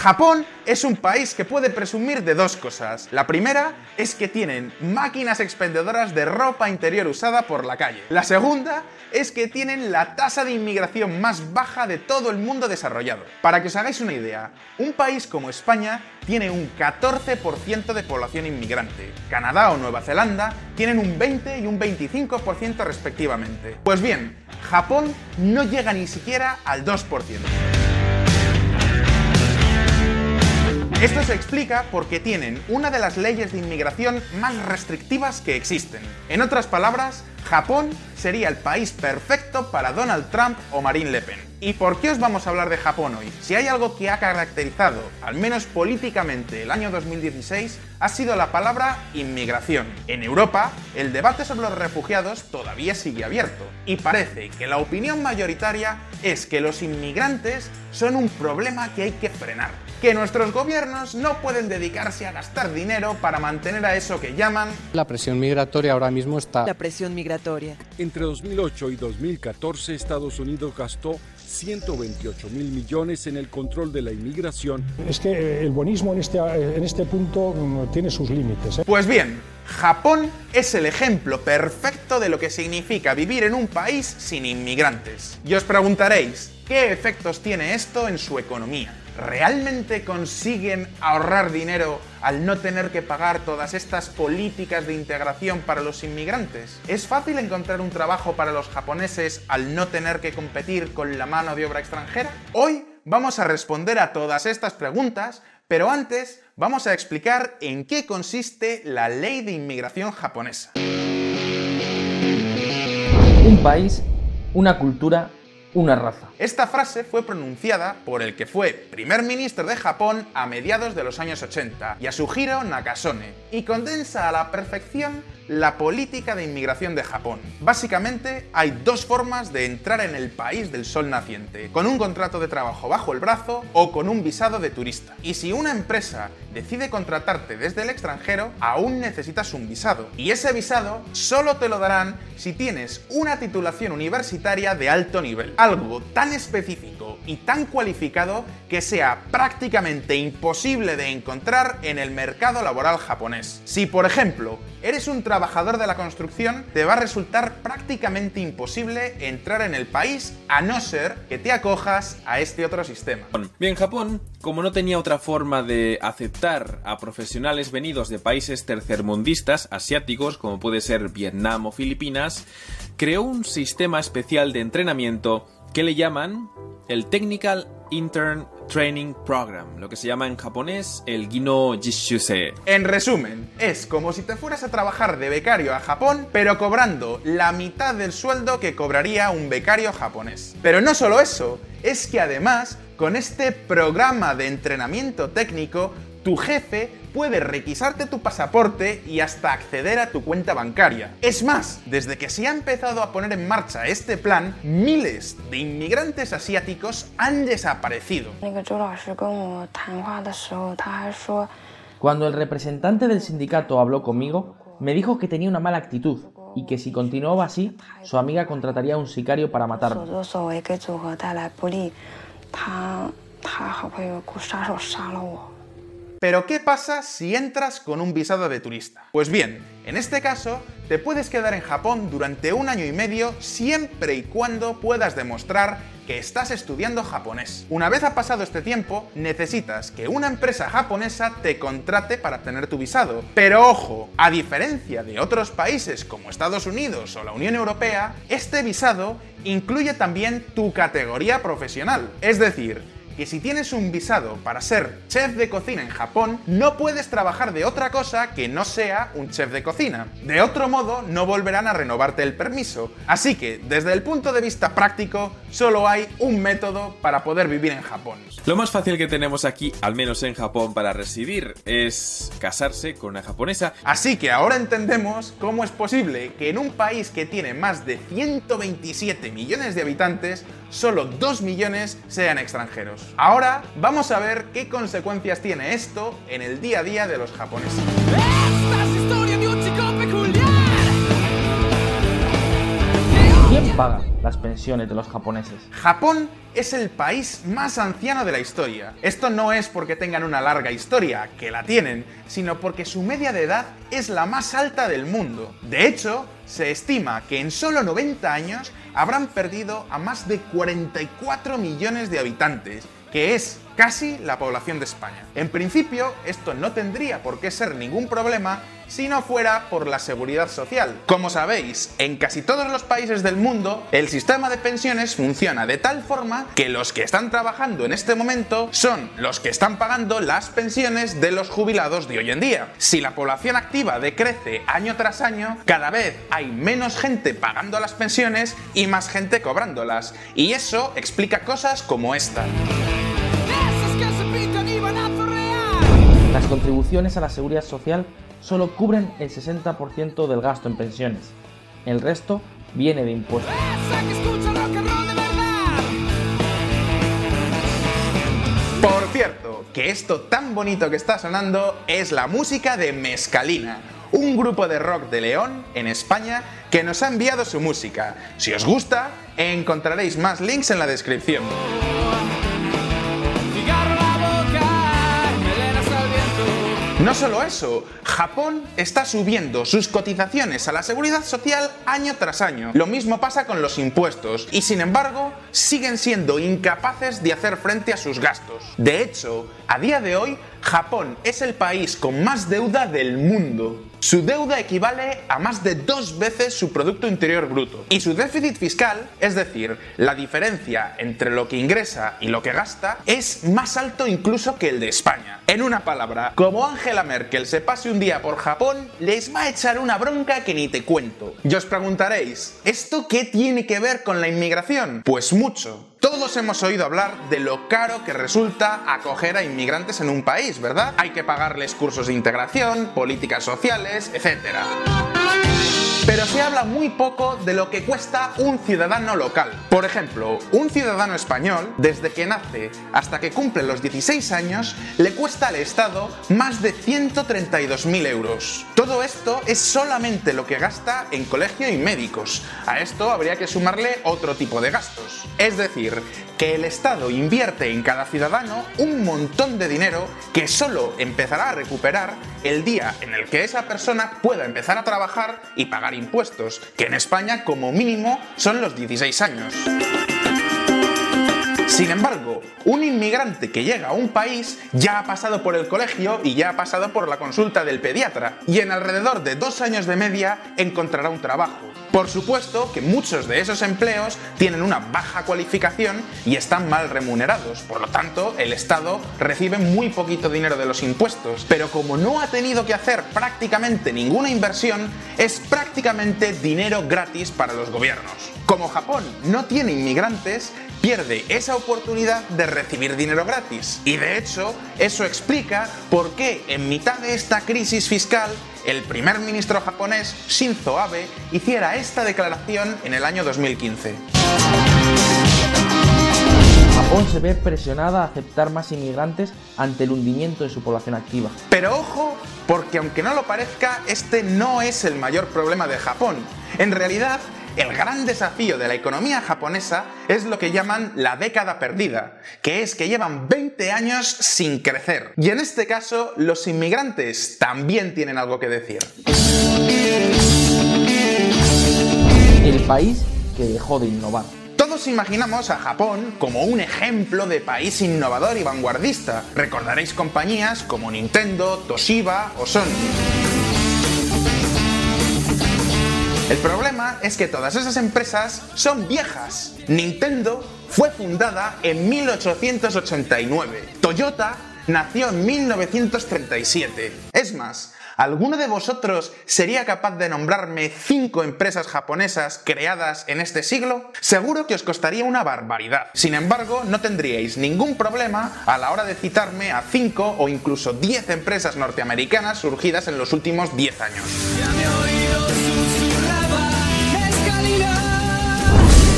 Japón es un país que puede presumir de dos cosas. La primera es que tienen máquinas expendedoras de ropa interior usada por la calle. La segunda es que tienen la tasa de inmigración más baja de todo el mundo desarrollado. Para que os hagáis una idea, un país como España tiene un 14% de población inmigrante. Canadá o Nueva Zelanda tienen un 20 y un 25% respectivamente. Pues bien, Japón no llega ni siquiera al 2%. Esto se explica porque tienen una de las leyes de inmigración más restrictivas que existen. En otras palabras, Japón sería el país perfecto para Donald Trump o Marine Le Pen. ¿Y por qué os vamos a hablar de Japón hoy? Si hay algo que ha caracterizado, al menos políticamente, el año 2016, ha sido la palabra inmigración. En Europa, el debate sobre los refugiados todavía sigue abierto, y parece que la opinión mayoritaria es que los inmigrantes son un problema que hay que frenar, que nuestros gobiernos no pueden dedicarse a gastar dinero para mantener a eso que llaman... La presión migratoria ahora mismo está... La presión migratoria. Entre 2008 y 2014, Estados Unidos gastó 128 mil millones en el control de la inmigración. Es que el buenismo en este, en este punto mm, tiene sus límites. ¿eh? Pues bien, Japón es el ejemplo perfecto de lo que significa vivir en un país sin inmigrantes. Y os preguntaréis, ¿qué efectos tiene esto en su economía? ¿Realmente consiguen ahorrar dinero al no tener que pagar todas estas políticas de integración para los inmigrantes? ¿Es fácil encontrar un trabajo para los japoneses al no tener que competir con la mano de obra extranjera? Hoy vamos a responder a todas estas preguntas, pero antes vamos a explicar en qué consiste la ley de inmigración japonesa. Un país, una cultura, una raza. Esta frase fue pronunciada por el que fue primer ministro de Japón a mediados de los años 80, Yasuhiro Nakasone, y condensa a la perfección la política de inmigración de Japón. Básicamente, hay dos formas de entrar en el país del sol naciente, con un contrato de trabajo bajo el brazo o con un visado de turista. Y si una empresa decide contratarte desde el extranjero, aún necesitas un visado. Y ese visado solo te lo darán si tienes una titulación universitaria de alto nivel. Algo tan específico y tan cualificado que sea prácticamente imposible de encontrar en el mercado laboral japonés. Si, por ejemplo, eres un trabajador de la construcción, te va a resultar prácticamente imposible entrar en el país a no ser que te acojas a este otro sistema. Bien, Japón, como no tenía otra forma de aceptar a profesionales venidos de países tercermundistas, asiáticos, como puede ser Vietnam o Filipinas, creó un sistema especial de entrenamiento que le llaman el Technical Intern Training Program, lo que se llama en japonés el Gino Jishuse. En resumen, es como si te fueras a trabajar de becario a Japón, pero cobrando la mitad del sueldo que cobraría un becario japonés. Pero no solo eso, es que además, con este programa de entrenamiento técnico, tu jefe puede requisarte tu pasaporte y hasta acceder a tu cuenta bancaria. Es más, desde que se ha empezado a poner en marcha este plan, miles de inmigrantes asiáticos han desaparecido. Cuando el representante del sindicato habló conmigo, me dijo que tenía una mala actitud y que si continuaba así, su amiga contrataría a un sicario para matarme. Pero ¿qué pasa si entras con un visado de turista? Pues bien, en este caso, te puedes quedar en Japón durante un año y medio siempre y cuando puedas demostrar que estás estudiando japonés. Una vez ha pasado este tiempo, necesitas que una empresa japonesa te contrate para tener tu visado. Pero ojo, a diferencia de otros países como Estados Unidos o la Unión Europea, este visado incluye también tu categoría profesional. Es decir, que si tienes un visado para ser chef de cocina en Japón, no puedes trabajar de otra cosa que no sea un chef de cocina. De otro modo, no volverán a renovarte el permiso. Así que, desde el punto de vista práctico, solo hay un método para poder vivir en Japón. Lo más fácil que tenemos aquí, al menos en Japón, para residir, es casarse con una japonesa. Así que ahora entendemos cómo es posible que en un país que tiene más de 127 millones de habitantes, solo 2 millones sean extranjeros. Ahora vamos a ver qué consecuencias tiene esto en el día a día de los japoneses. Paga las pensiones de los japoneses. Japón es el país más anciano de la historia. Esto no es porque tengan una larga historia, que la tienen, sino porque su media de edad es la más alta del mundo. De hecho, se estima que en solo 90 años habrán perdido a más de 44 millones de habitantes, que es casi la población de España. En principio, esto no tendría por qué ser ningún problema si no fuera por la seguridad social. Como sabéis, en casi todos los países del mundo, el sistema de pensiones funciona de tal forma que los que están trabajando en este momento son los que están pagando las pensiones de los jubilados de hoy en día. Si la población activa decrece año tras año, cada vez hay menos gente pagando las pensiones y más gente cobrándolas. Y eso explica cosas como esta. Contribuciones a la seguridad social solo cubren el 60% del gasto en pensiones. El resto viene de impuestos. Por cierto, que esto tan bonito que está sonando es la música de Mescalina, un grupo de rock de León, en España, que nos ha enviado su música. Si os gusta, encontraréis más links en la descripción. No solo eso, Japón está subiendo sus cotizaciones a la seguridad social año tras año. Lo mismo pasa con los impuestos y sin embargo siguen siendo incapaces de hacer frente a sus gastos. De hecho, a día de hoy, Japón es el país con más deuda del mundo. Su deuda equivale a más de dos veces su Producto Interior Bruto. Y su déficit fiscal, es decir, la diferencia entre lo que ingresa y lo que gasta, es más alto incluso que el de España. En una palabra, como Angela Merkel se pase un día por Japón, les va a echar una bronca que ni te cuento. Y os preguntaréis, ¿esto qué tiene que ver con la inmigración? Pues mucho. Todos hemos oído hablar de lo caro que resulta acoger a inmigrantes en un país, ¿verdad? Hay que pagarles cursos de integración, políticas sociales, etc. Pero se habla muy poco de lo que cuesta un ciudadano local. Por ejemplo, un ciudadano español, desde que nace hasta que cumple los 16 años, le cuesta al Estado más de 132.000 euros. Todo esto es solamente lo que gasta en colegio y médicos. A esto habría que sumarle otro tipo de gastos. Es decir, que el Estado invierte en cada ciudadano un montón de dinero que solo empezará a recuperar el día en el que esa persona pueda empezar a trabajar y pagar impuestos, que en España como mínimo son los 16 años. Sin embargo, un inmigrante que llega a un país ya ha pasado por el colegio y ya ha pasado por la consulta del pediatra y en alrededor de dos años de media encontrará un trabajo. Por supuesto que muchos de esos empleos tienen una baja cualificación y están mal remunerados, por lo tanto el Estado recibe muy poquito dinero de los impuestos, pero como no ha tenido que hacer prácticamente ninguna inversión, es prácticamente dinero gratis para los gobiernos. Como Japón no tiene inmigrantes, pierde esa oportunidad de recibir dinero gratis. Y de hecho, eso explica por qué en mitad de esta crisis fiscal el primer ministro japonés Shinzo Abe hiciera esta declaración en el año 2015. Japón se ve presionada a aceptar más inmigrantes ante el hundimiento de su población activa. Pero ojo, porque aunque no lo parezca, este no es el mayor problema de Japón. En realidad, el gran desafío de la economía japonesa es lo que llaman la década perdida, que es que llevan 20 años sin crecer. Y en este caso, los inmigrantes también tienen algo que decir. El país que dejó de innovar. Todos imaginamos a Japón como un ejemplo de país innovador y vanguardista. Recordaréis compañías como Nintendo, Toshiba o Sony. El problema es que todas esas empresas son viejas. Nintendo fue fundada en 1889. Toyota nació en 1937. Es más, ¿alguno de vosotros sería capaz de nombrarme cinco empresas japonesas creadas en este siglo? Seguro que os costaría una barbaridad. Sin embargo, no tendríais ningún problema a la hora de citarme a cinco o incluso diez empresas norteamericanas surgidas en los últimos 10 años.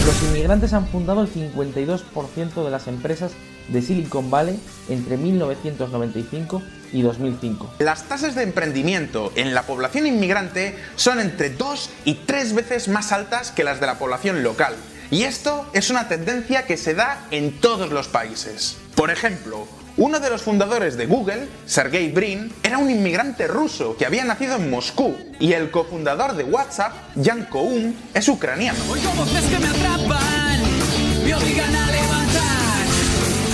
Los inmigrantes han fundado el 52% de las empresas de Silicon Valley entre 1995 y 2005. Las tasas de emprendimiento en la población inmigrante son entre dos y tres veces más altas que las de la población local. Y esto es una tendencia que se da en todos los países. Por ejemplo, uno de los fundadores de Google, Sergey Brin, era un inmigrante ruso que había nacido en Moscú y el cofundador de WhatsApp, Jan Koum, es ucraniano.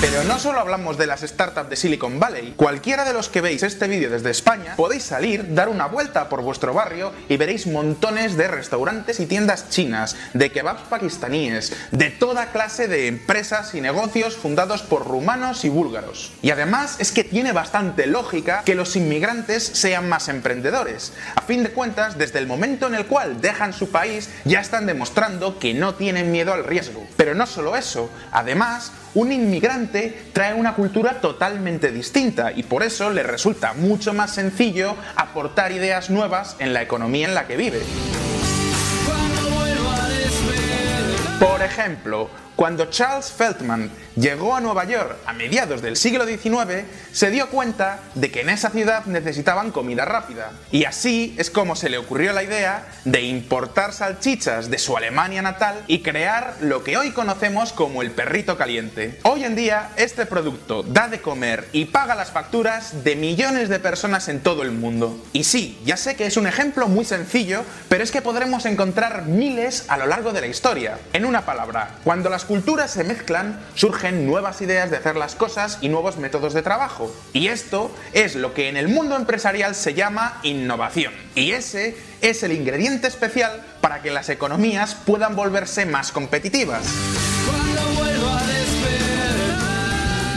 Pero no solo hablamos de las startups de Silicon Valley, cualquiera de los que veis este vídeo desde España podéis salir, dar una vuelta por vuestro barrio y veréis montones de restaurantes y tiendas chinas, de kebabs pakistaníes, de toda clase de empresas y negocios fundados por rumanos y búlgaros. Y además es que tiene bastante lógica que los inmigrantes sean más emprendedores. A fin de cuentas, desde el momento en el cual dejan su país, ya están demostrando que no tienen miedo al riesgo. Pero no solo eso, además, un inmigrante trae una cultura totalmente distinta y por eso le resulta mucho más sencillo aportar ideas nuevas en la economía en la que vive. Por ejemplo, cuando Charles Feldman llegó a Nueva York a mediados del siglo XIX, se dio cuenta de que en esa ciudad necesitaban comida rápida. Y así es como se le ocurrió la idea de importar salchichas de su Alemania natal y crear lo que hoy conocemos como el perrito caliente. Hoy en día, este producto da de comer y paga las facturas de millones de personas en todo el mundo. Y sí, ya sé que es un ejemplo muy sencillo, pero es que podremos encontrar miles a lo largo de la historia. En una palabra, cuando las culturas se mezclan, surgen nuevas ideas de hacer las cosas y nuevos métodos de trabajo. Y esto es lo que en el mundo empresarial se llama innovación. Y ese es el ingrediente especial para que las economías puedan volverse más competitivas.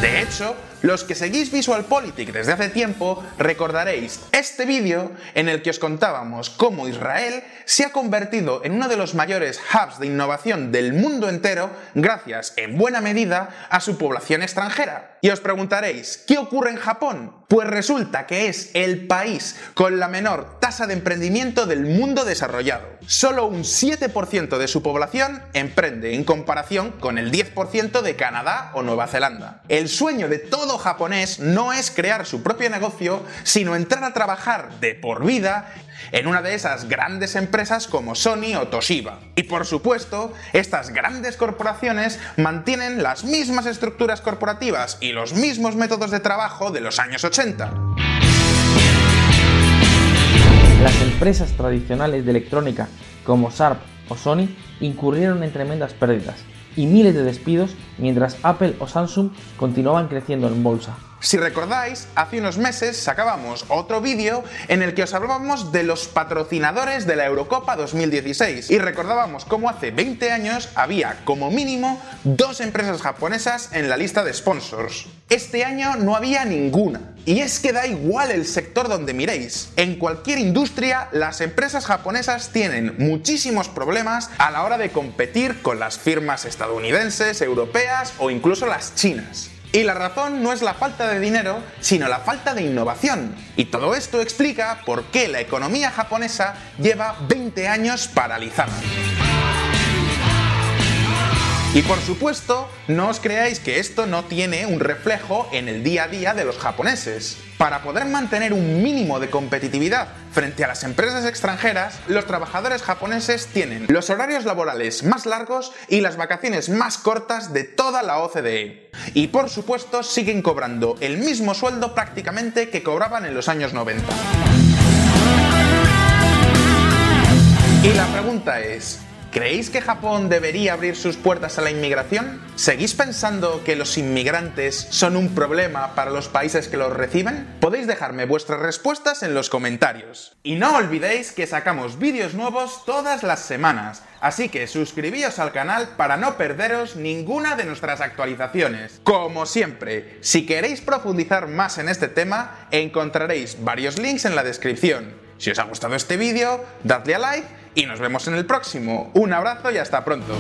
De hecho, los que seguís VisualPolitik desde hace tiempo recordaréis este vídeo en el que os contábamos cómo Israel se ha convertido en uno de los mayores hubs de innovación del mundo entero gracias, en buena medida, a su población extranjera. Y os preguntaréis, ¿qué ocurre en Japón? Pues resulta que es el país con la menor tasa de emprendimiento del mundo desarrollado. Solo un 7% de su población emprende en comparación con el 10% de Canadá o Nueva Zelanda. El sueño de todo japonés no es crear su propio negocio, sino entrar a trabajar de por vida en una de esas grandes empresas como Sony o Toshiba. Y por supuesto, estas grandes corporaciones mantienen las mismas estructuras corporativas y los mismos métodos de trabajo de los años 80. Las empresas tradicionales de electrónica como Sharp o Sony incurrieron en tremendas pérdidas y miles de despidos mientras Apple o Samsung continuaban creciendo en bolsa. Si recordáis, hace unos meses sacábamos otro vídeo en el que os hablábamos de los patrocinadores de la Eurocopa 2016 y recordábamos cómo hace 20 años había como mínimo dos empresas japonesas en la lista de sponsors. Este año no había ninguna. Y es que da igual el sector donde miréis. En cualquier industria, las empresas japonesas tienen muchísimos problemas a la hora de competir con las firmas estadounidenses, europeas o incluso las chinas. Y la razón no es la falta de dinero, sino la falta de innovación. Y todo esto explica por qué la economía japonesa lleva 20 años paralizada. Y por supuesto, no os creáis que esto no tiene un reflejo en el día a día de los japoneses. Para poder mantener un mínimo de competitividad frente a las empresas extranjeras, los trabajadores japoneses tienen los horarios laborales más largos y las vacaciones más cortas de toda la OCDE. Y por supuesto, siguen cobrando el mismo sueldo prácticamente que cobraban en los años 90. Y la pregunta es, ¿Creéis que Japón debería abrir sus puertas a la inmigración? ¿Seguís pensando que los inmigrantes son un problema para los países que los reciben? Podéis dejarme vuestras respuestas en los comentarios. Y no olvidéis que sacamos vídeos nuevos todas las semanas, así que suscribíos al canal para no perderos ninguna de nuestras actualizaciones. Como siempre, si queréis profundizar más en este tema, encontraréis varios links en la descripción. Si os ha gustado este vídeo, dadle a like y nos vemos en el próximo. Un abrazo y hasta pronto.